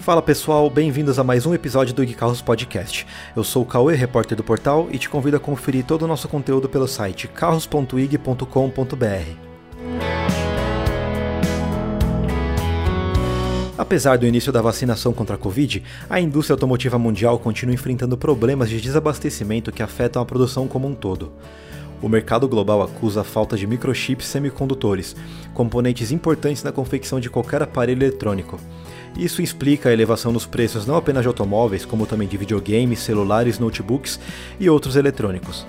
Fala pessoal, bem-vindos a mais um episódio do Ig Carros Podcast. Eu sou o Cauê, repórter do portal, e te convido a conferir todo o nosso conteúdo pelo site carros.ig.com.br. Apesar do início da vacinação contra a Covid, a indústria automotiva mundial continua enfrentando problemas de desabastecimento que afetam a produção como um todo. O mercado global acusa a falta de microchips semicondutores, componentes importantes na confecção de qualquer aparelho eletrônico. Isso explica a elevação nos preços não apenas de automóveis, como também de videogames, celulares, notebooks e outros eletrônicos.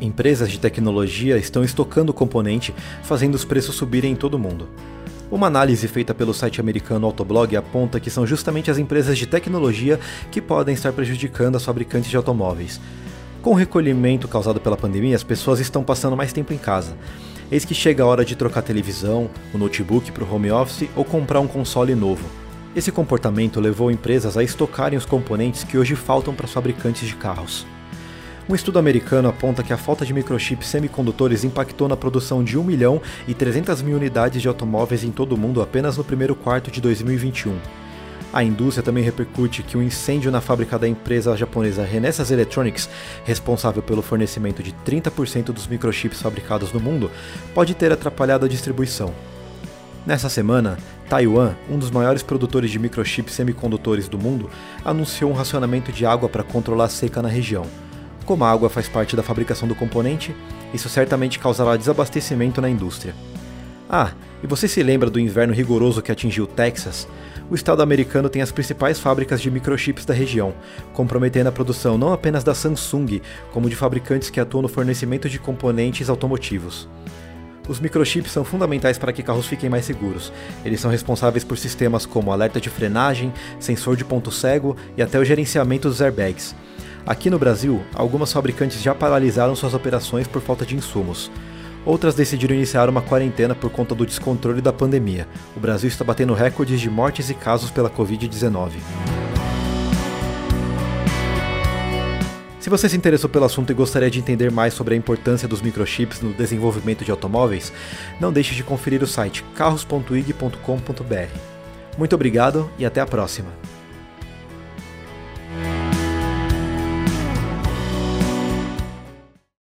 Empresas de tecnologia estão estocando o componente, fazendo os preços subirem em todo o mundo. Uma análise feita pelo site americano Autoblog aponta que são justamente as empresas de tecnologia que podem estar prejudicando as fabricantes de automóveis. Com o recolhimento causado pela pandemia, as pessoas estão passando mais tempo em casa. Eis que chega a hora de trocar a televisão, o notebook para o home office ou comprar um console novo. Esse comportamento levou empresas a estocarem os componentes que hoje faltam para os fabricantes de carros. Um estudo americano aponta que a falta de microchips semicondutores impactou na produção de 1 milhão e 300 mil unidades de automóveis em todo o mundo apenas no primeiro quarto de 2021. A indústria também repercute que o um incêndio na fábrica da empresa japonesa Renesas Electronics, responsável pelo fornecimento de 30% dos microchips fabricados no mundo, pode ter atrapalhado a distribuição. Nessa semana, Taiwan, um dos maiores produtores de microchips semicondutores do mundo, anunciou um racionamento de água para controlar a seca na região. Como a água faz parte da fabricação do componente, isso certamente causará desabastecimento na indústria. Ah, e você se lembra do inverno rigoroso que atingiu Texas? O estado americano tem as principais fábricas de microchips da região, comprometendo a produção não apenas da Samsung, como de fabricantes que atuam no fornecimento de componentes automotivos. Os microchips são fundamentais para que carros fiquem mais seguros. Eles são responsáveis por sistemas como alerta de frenagem, sensor de ponto cego e até o gerenciamento dos airbags. Aqui no Brasil, algumas fabricantes já paralisaram suas operações por falta de insumos. Outras decidiram iniciar uma quarentena por conta do descontrole da pandemia. O Brasil está batendo recordes de mortes e casos pela Covid-19. Se você se interessou pelo assunto e gostaria de entender mais sobre a importância dos microchips no desenvolvimento de automóveis, não deixe de conferir o site carros.ig.com.br. Muito obrigado e até a próxima!